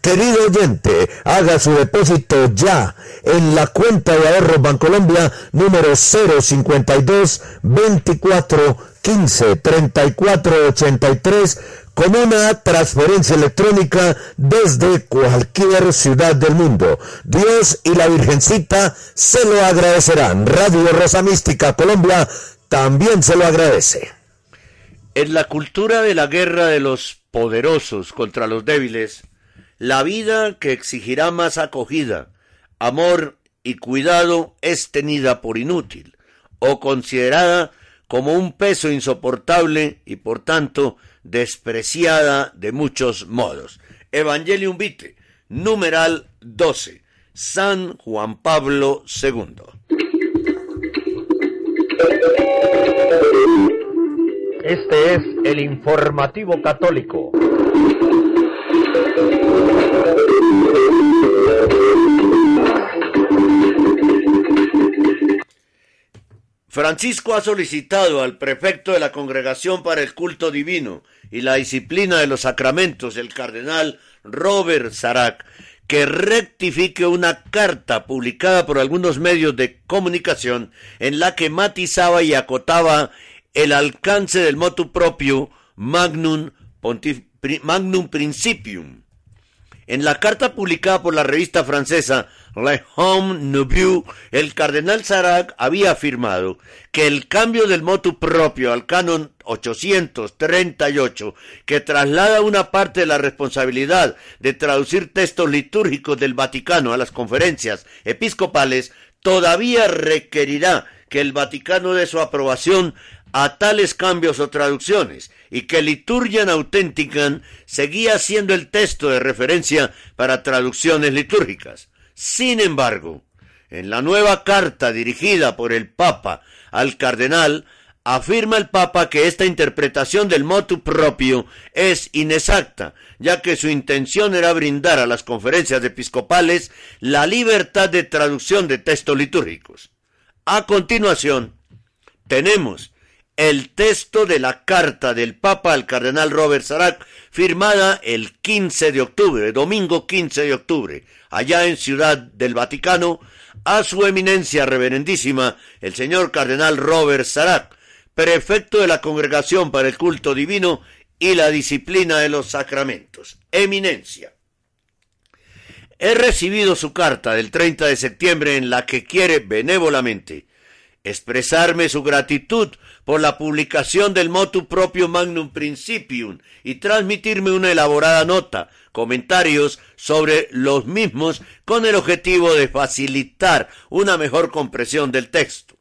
Speaker 1: Querido oyente, haga su depósito ya en la cuenta de ahorros Bancolombia número 052 24 15 34 83 con una transferencia electrónica desde cualquier ciudad del mundo. Dios y la Virgencita se lo agradecerán. Radio Rosa Mística Colombia también se lo agradece.
Speaker 2: En la cultura de la guerra de los poderosos contra los débiles, la vida que exigirá más acogida, amor y cuidado es tenida por inútil o considerada como un peso insoportable y por tanto despreciada de muchos modos. Evangelium Vitae, numeral 12, San Juan Pablo II.
Speaker 1: Este es el informativo católico.
Speaker 2: Francisco ha solicitado al prefecto de la Congregación para el Culto Divino y la Disciplina de los Sacramentos, el cardenal Robert Sarac, que rectifique una carta publicada por algunos medios de comunicación en la que matizaba y acotaba el alcance del motu propio Magnum, Magnum Principium. En la carta publicada por la revista francesa Le Homme Nouveau, el cardenal Sarac había afirmado que el cambio del motu propio al canon 838, que traslada una parte de la responsabilidad de traducir textos litúrgicos del Vaticano a las conferencias episcopales, todavía requerirá que el Vaticano dé su aprobación a tales cambios o traducciones y que Liturgian Authentican seguía siendo el texto de referencia para traducciones litúrgicas. Sin embargo, en la nueva carta dirigida por el Papa al cardenal, afirma el Papa que esta interpretación del motu propio es inexacta, ya que su intención era brindar a las conferencias episcopales la libertad de traducción de textos litúrgicos. A continuación, tenemos el texto de la carta del Papa al cardenal Robert Sarac, firmada el 15 de octubre, domingo 15 de octubre, allá en Ciudad del Vaticano, a su eminencia reverendísima, el señor cardenal Robert Sarac, prefecto de la Congregación para el Culto Divino y la Disciplina de los Sacramentos. Eminencia. He recibido su carta del 30 de septiembre en la que quiere benévolamente expresarme su gratitud por la publicación del motu propio Magnum Principium y transmitirme una elaborada nota, comentarios sobre los mismos con el objetivo de facilitar una mejor comprensión del texto.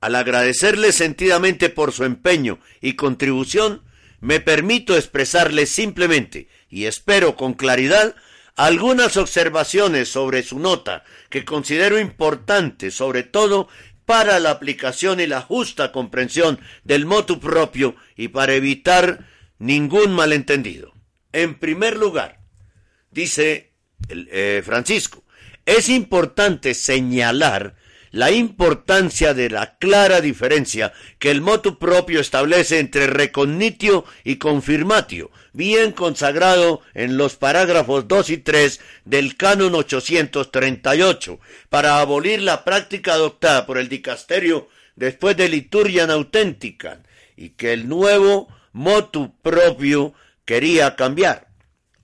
Speaker 2: Al agradecerle sentidamente por su empeño y contribución, me permito expresarle simplemente, y espero con claridad, algunas observaciones sobre su nota que considero importantes, sobre todo para la aplicación y la justa comprensión del motu propio y para evitar ningún malentendido. En primer lugar, dice eh, Francisco, es importante señalar la importancia de la clara diferencia que el motu propio establece entre recognitio y confirmatio, bien consagrado en los parágrafos 2 y 3 del canon 838, para abolir la práctica adoptada por el dicasterio después de Liturgian Authentican, y que el nuevo motu propio quería cambiar.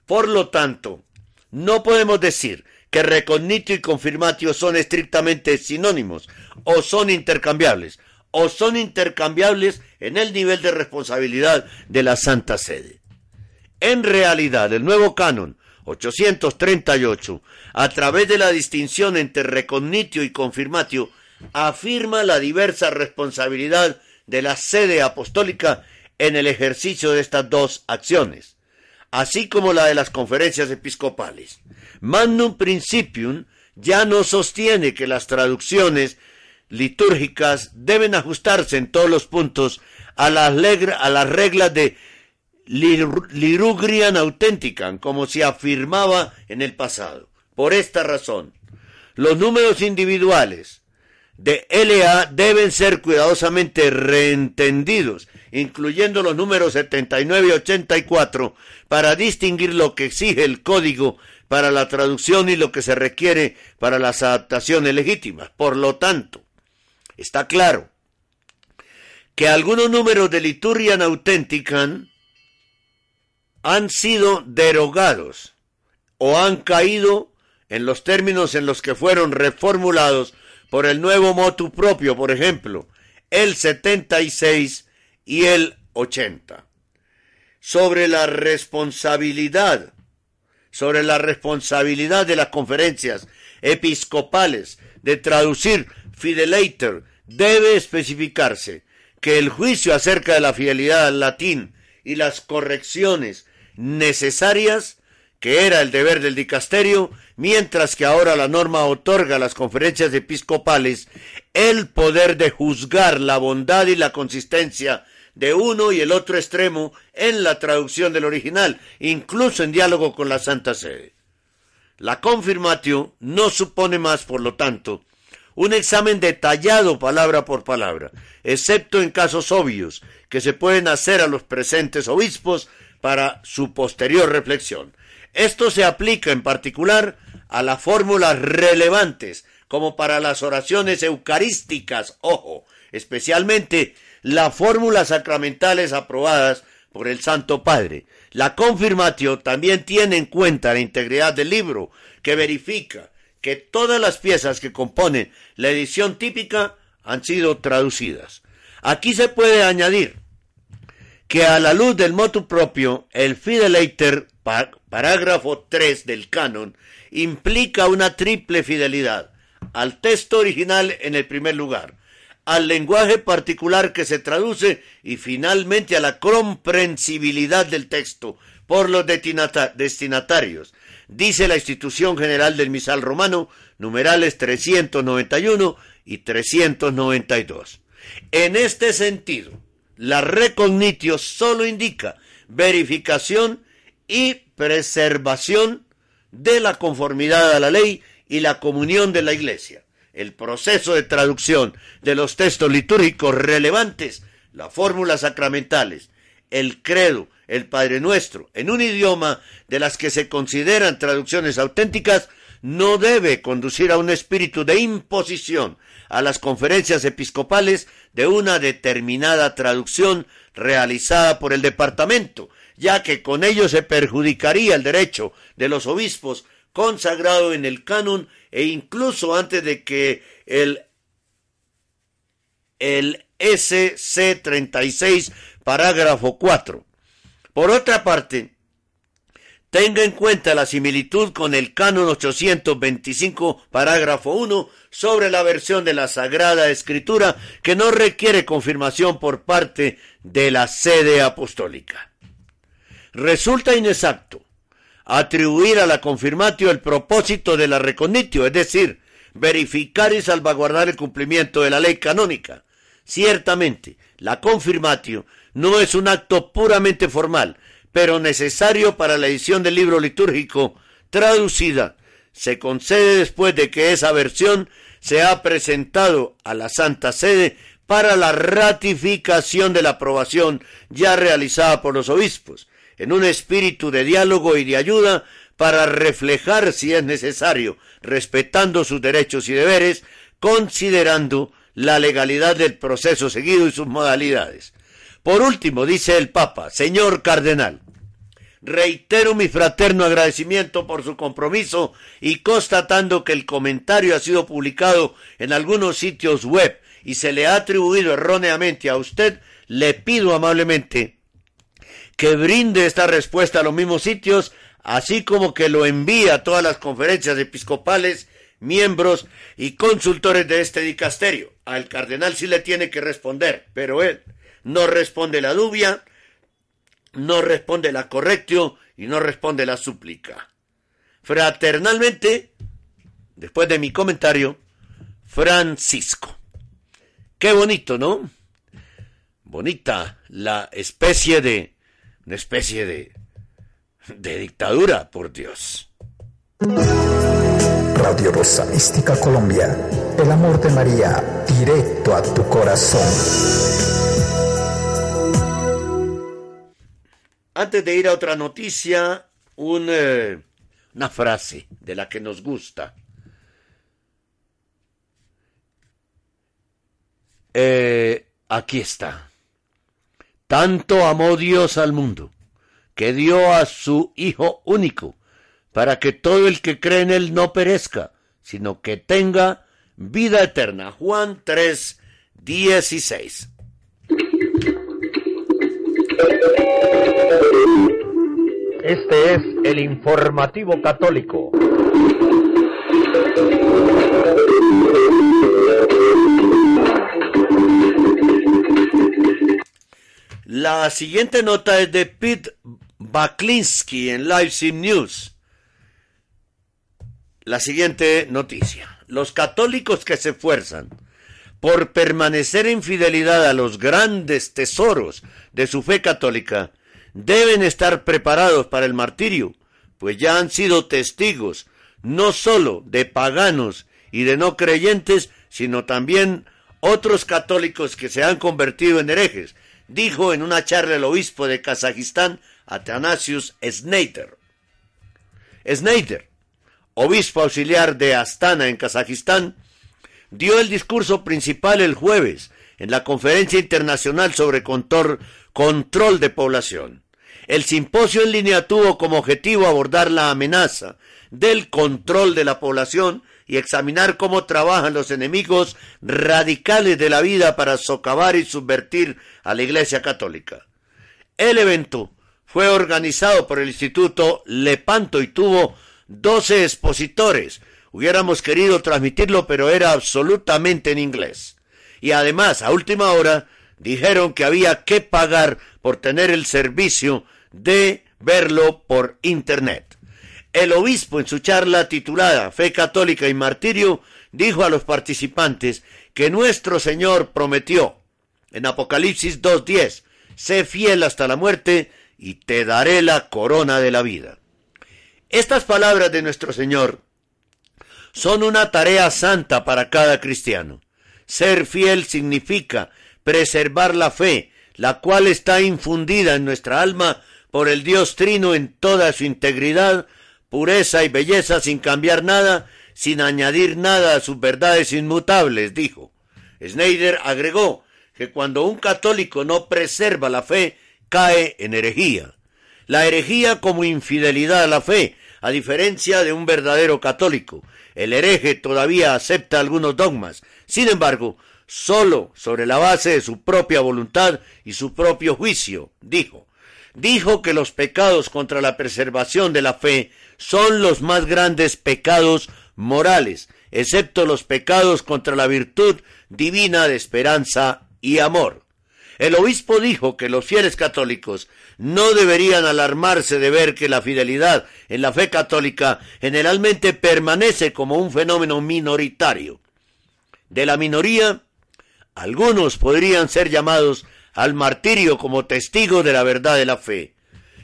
Speaker 2: Por lo tanto, no podemos decir que recognitio y confirmatio son estrictamente sinónimos o son intercambiables o son intercambiables en el nivel de responsabilidad de la Santa Sede. En realidad, el nuevo canon 838, a través de la distinción entre recognitio y confirmatio, afirma la diversa responsabilidad de la sede apostólica en el ejercicio de estas dos acciones, así como la de las conferencias episcopales. Magnum Principium ya no sostiene que las traducciones litúrgicas deben ajustarse en todos los puntos a las, a las reglas de Lirugrian Authentican, como se afirmaba en el pasado. Por esta razón, los números individuales de LA deben ser cuidadosamente reentendidos, incluyendo los números 79 y 84, para distinguir lo que exige el código para la traducción y lo que se requiere para las adaptaciones legítimas. Por lo tanto, está claro que algunos números de Liturgian Authentican han sido derogados o han caído en los términos en los que fueron reformulados por el nuevo motu propio, por ejemplo, el 76 y el 80. Sobre la responsabilidad sobre la responsabilidad de las conferencias episcopales de traducir Fidelator debe especificarse que el juicio acerca de la fidelidad al latín y las correcciones necesarias, que era el deber del dicasterio, mientras que ahora la norma otorga a las conferencias episcopales el poder de juzgar la bondad y la consistencia de uno y el otro extremo en la traducción del original, incluso en diálogo con la Santa Sede. La confirmatio no supone más, por lo tanto, un examen detallado palabra por palabra, excepto en casos obvios que se pueden hacer a los presentes obispos para su posterior reflexión. Esto se aplica en particular a las fórmulas relevantes, como para las oraciones eucarísticas, ojo, especialmente las fórmulas sacramentales aprobadas por el Santo Padre. La confirmatio también tiene en cuenta la integridad del libro, que verifica que todas las piezas que componen la edición típica han sido traducidas. Aquí se puede añadir que a la luz del motu propio, el Fidelater, parágrafo 3 del canon, implica una triple fidelidad al texto original en el primer lugar, al lenguaje particular que se traduce y finalmente a la comprensibilidad del texto por los destinatarios, dice la institución general del misal romano, numerales 391 y 392. En este sentido, la recognitio solo indica verificación y preservación de la conformidad a la ley y la comunión de la Iglesia. El proceso de traducción de los textos litúrgicos relevantes, las fórmulas sacramentales, el credo, el Padre Nuestro, en un idioma de las que se consideran traducciones auténticas, no debe conducir a un espíritu de imposición a las conferencias episcopales de una determinada traducción realizada por el departamento, ya que con ello se perjudicaría el derecho de los obispos consagrado en el canon e incluso antes de que el, el SC36 parágrafo 4. Por otra parte, tenga en cuenta la similitud con el canon 825 parágrafo 1 sobre la versión de la Sagrada Escritura que no requiere confirmación por parte de la sede apostólica. Resulta inexacto atribuir a la confirmatio el propósito de la reconitio, es decir, verificar y salvaguardar el cumplimiento de la ley canónica. Ciertamente, la confirmatio no es un acto puramente formal, pero necesario para la edición del libro litúrgico traducida. Se concede después de que esa versión se ha presentado a la Santa Sede para la ratificación de la aprobación ya realizada por los obispos en un espíritu de diálogo y de ayuda para reflejar si es necesario, respetando sus derechos y deberes, considerando la legalidad del proceso seguido y sus modalidades. Por último, dice el Papa, Señor Cardenal, reitero mi fraterno agradecimiento por su compromiso y constatando que el comentario ha sido publicado en algunos sitios web y se le ha atribuido erróneamente a usted, le pido amablemente que brinde esta respuesta a los mismos sitios, así como que lo envíe a todas las conferencias episcopales, miembros y consultores de este dicasterio. Al cardenal sí le tiene que responder, pero él no responde la dubia, no responde la correctio y no responde la súplica. Fraternalmente, después de mi comentario, Francisco. Qué bonito, ¿no? Bonita la especie de una especie de, de dictadura, por Dios.
Speaker 4: Radio Rosa Mística Colombia, el amor de María, directo a tu corazón.
Speaker 2: Antes de ir a otra noticia, eh, una frase de la que nos gusta. Eh, aquí está. Tanto amó Dios al mundo, que dio a su Hijo único, para que todo el que cree en Él no perezca, sino que tenga vida eterna. Juan 3, 16.
Speaker 1: Este es el informativo católico.
Speaker 2: La siguiente nota es de Pete Baklinski en Leipzig News. La siguiente noticia. Los católicos que se esfuerzan por permanecer en fidelidad a los grandes tesoros de su fe católica, deben estar preparados para el martirio, pues ya han sido testigos no sólo de paganos y de no creyentes, sino también otros católicos que se han convertido en herejes, dijo en una charla el obispo de Kazajistán, Atanasius Snyder. Snyder, obispo auxiliar de Astana en Kazajistán, dio el discurso principal el jueves en la Conferencia Internacional sobre control de Población. El simposio en línea tuvo como objetivo abordar la amenaza del control de la población y examinar cómo trabajan los enemigos radicales de la vida para socavar y subvertir a la Iglesia Católica. El evento fue organizado por el Instituto Lepanto y tuvo 12 expositores. Hubiéramos querido transmitirlo, pero era absolutamente en inglés. Y además, a última hora, dijeron que había que pagar por tener el servicio de verlo por Internet. El obispo en su charla titulada Fe Católica y Martirio dijo a los participantes que nuestro Señor prometió en Apocalipsis 2.10, sé fiel hasta la muerte y te daré la corona de la vida. Estas palabras de nuestro Señor son una tarea santa para cada cristiano. Ser fiel significa preservar la fe, la cual está infundida en nuestra alma por el Dios Trino en toda su integridad, pureza y belleza sin cambiar nada, sin añadir nada a sus verdades inmutables, dijo. Schneider agregó que cuando un católico no preserva la fe, cae en herejía. La herejía como infidelidad a la fe, a diferencia de un verdadero católico. El hereje todavía acepta algunos dogmas. Sin embargo, solo sobre la base de su propia voluntad y su propio juicio, dijo. Dijo que los pecados contra la preservación de la fe son los más grandes pecados morales, excepto los pecados contra la virtud divina de esperanza y amor. El obispo dijo que los fieles católicos no deberían alarmarse de ver que la fidelidad en la fe católica generalmente permanece como un fenómeno minoritario. De la minoría, algunos podrían ser llamados al martirio como testigo de la verdad de la fe.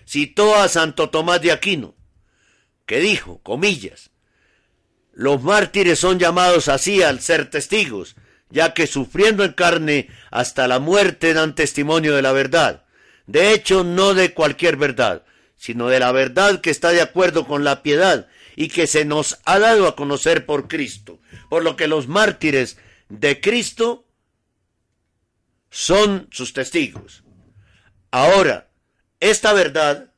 Speaker 2: Citó a Santo Tomás de Aquino, que dijo, comillas, los mártires son llamados así al ser testigos, ya que sufriendo en carne hasta la muerte dan testimonio de la verdad. De hecho, no de cualquier verdad, sino de la verdad que está de acuerdo con la piedad y que se nos ha dado a conocer por Cristo. Por lo que los mártires de Cristo son sus testigos. Ahora, esta verdad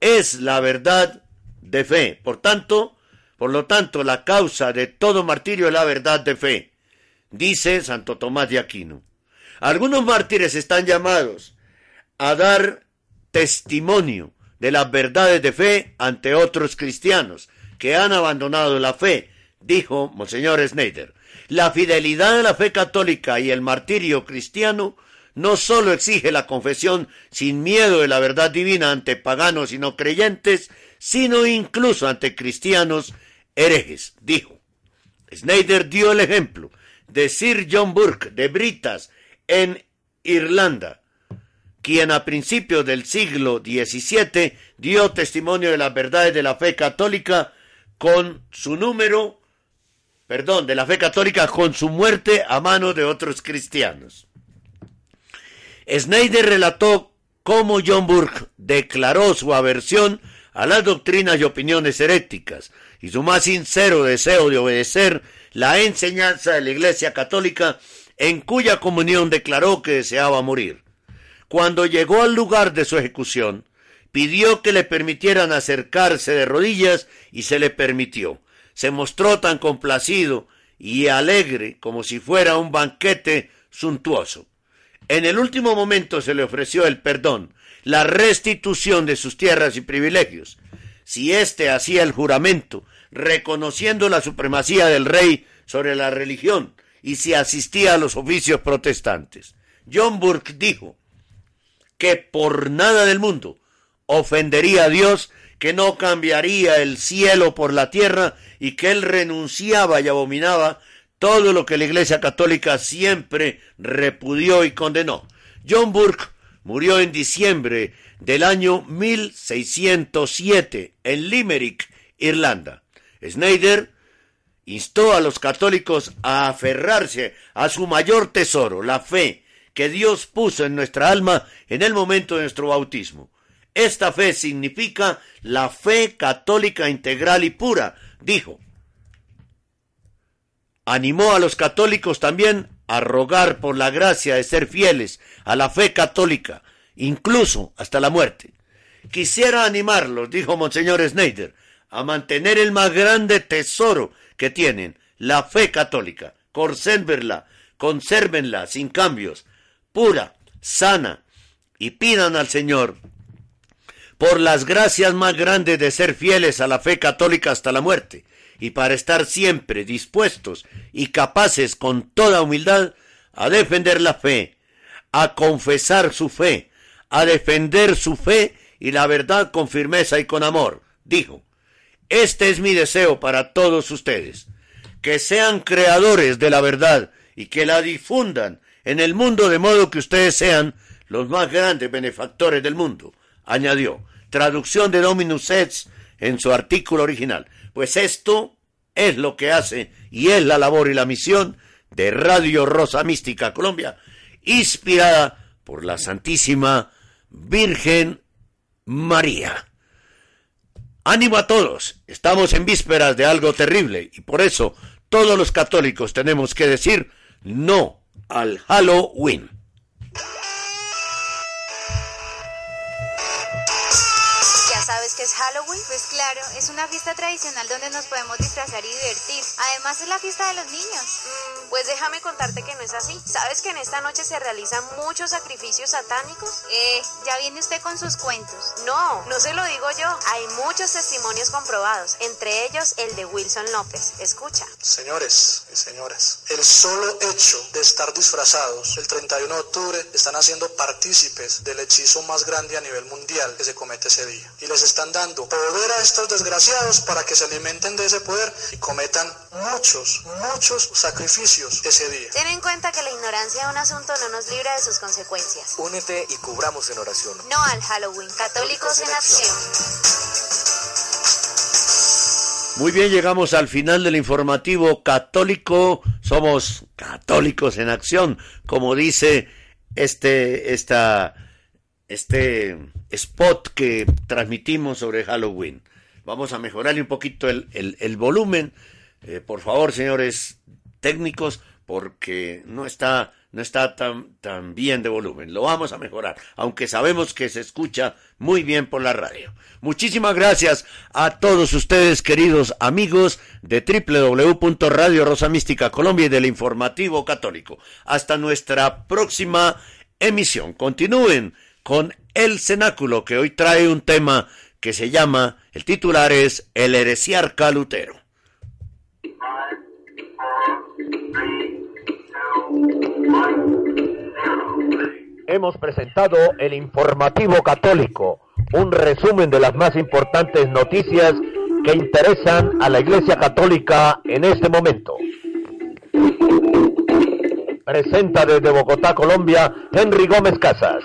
Speaker 2: es la verdad de fe. Por tanto, por lo tanto, la causa de todo martirio es la verdad de fe, dice Santo Tomás de Aquino. Algunos mártires están llamados a dar testimonio de las verdades de fe ante otros cristianos que han abandonado la fe, dijo Monseñor Schneider. La fidelidad de la fe católica y el martirio cristiano no sólo exige la confesión sin miedo de la verdad divina ante paganos y no creyentes, sino incluso ante cristianos herejes, dijo. Snyder dio el ejemplo de Sir John Burke de Britas en Irlanda, quien a principios del siglo XVII dio testimonio de las verdades de la fe católica con su número, perdón, de la fe católica con su muerte a mano de otros cristianos. Snyder relató cómo John Burke declaró su aversión a las doctrinas y opiniones heréticas y su más sincero deseo de obedecer la enseñanza de la Iglesia Católica en cuya comunión declaró que deseaba morir. Cuando llegó al lugar de su ejecución, pidió que le permitieran acercarse de rodillas y se le permitió. Se mostró tan complacido y alegre como si fuera un banquete suntuoso. En el último momento se le ofreció el perdón, la restitución de sus tierras y privilegios. Si éste hacía el juramento, reconociendo la supremacía del rey sobre la religión, y si asistía a los oficios protestantes. John Burke dijo que por nada del mundo ofendería a Dios, que no cambiaría el cielo por la tierra y que él renunciaba y abominaba todo lo que la Iglesia Católica siempre repudió y condenó. John Burke murió en diciembre del año 1607 en Limerick, Irlanda. Snyder instó a los católicos a aferrarse a su mayor tesoro, la fe que Dios puso en nuestra alma en el momento de nuestro bautismo. Esta fe significa la fe católica integral y pura, dijo. Animó a los católicos también a rogar por la gracia de ser fieles a la fe católica, incluso hasta la muerte. Quisiera animarlos, dijo Monseñor Snyder, a mantener el más grande tesoro que tienen, la fe católica. Consérvenla, consérvenla sin cambios, pura, sana, y pidan al Señor por las gracias más grandes de ser fieles a la fe católica hasta la muerte, y para estar siempre dispuestos y capaces con toda humildad a defender la fe, a confesar su fe, a defender su fe y la verdad con firmeza y con amor. Dijo, este es mi deseo para todos ustedes, que sean creadores de la verdad y que la difundan en el mundo de modo que ustedes sean los más grandes benefactores del mundo, añadió. Traducción de Dominus Etz en su artículo original. Pues esto es lo que hace y es la labor y la misión de Radio Rosa Mística Colombia, inspirada por la Santísima Virgen María. Ánimo a todos, estamos en vísperas de algo terrible y por eso todos los católicos tenemos que decir no al Halloween.
Speaker 8: ¿Sabes qué es Halloween? Pues claro, es una fiesta tradicional donde nos podemos disfrazar y divertir. Además es la fiesta de los niños.
Speaker 9: Mm, pues déjame contarte que no es así. ¿Sabes que en esta noche se realizan muchos sacrificios satánicos?
Speaker 8: Eh, ya viene usted con sus cuentos.
Speaker 9: No, no se lo digo yo. Hay muchos testimonios comprobados, entre ellos el de Wilson López. Escucha.
Speaker 10: Señores y señoras, el solo hecho de estar disfrazados el 31 de octubre están haciendo partícipes del hechizo más grande a nivel mundial que se comete ese día. Y les están dando poder a estos desgraciados para que se alimenten de ese poder y cometan muchos, muchos sacrificios ese día.
Speaker 9: Ten en cuenta que la ignorancia de un asunto no nos libra de sus consecuencias.
Speaker 11: Únete y cubramos en oración.
Speaker 9: No al Halloween. Católicos, en, acción.
Speaker 2: Muy bien, llegamos al final del informativo católico. Somos católicos en acción, como dice este, esta, este spot que transmitimos sobre Halloween. Vamos a mejorarle un poquito el, el, volumen. Eh, por favor, señores técnicos, porque no está, no está tan, tan bien de volumen. Lo vamos a mejorar, aunque sabemos que se escucha muy bien por la radio. Muchísimas gracias a todos ustedes, queridos amigos de www.radio Rosa Mística Colombia y del Informativo Católico. Hasta nuestra próxima emisión. Continúen con el cenáculo que hoy trae un tema que se llama, el titular es El heresiarca Lutero. Hemos presentado el informativo católico, un resumen de las más importantes noticias que interesan a la Iglesia Católica en este momento. Presenta desde Bogotá, Colombia, Henry Gómez Casas.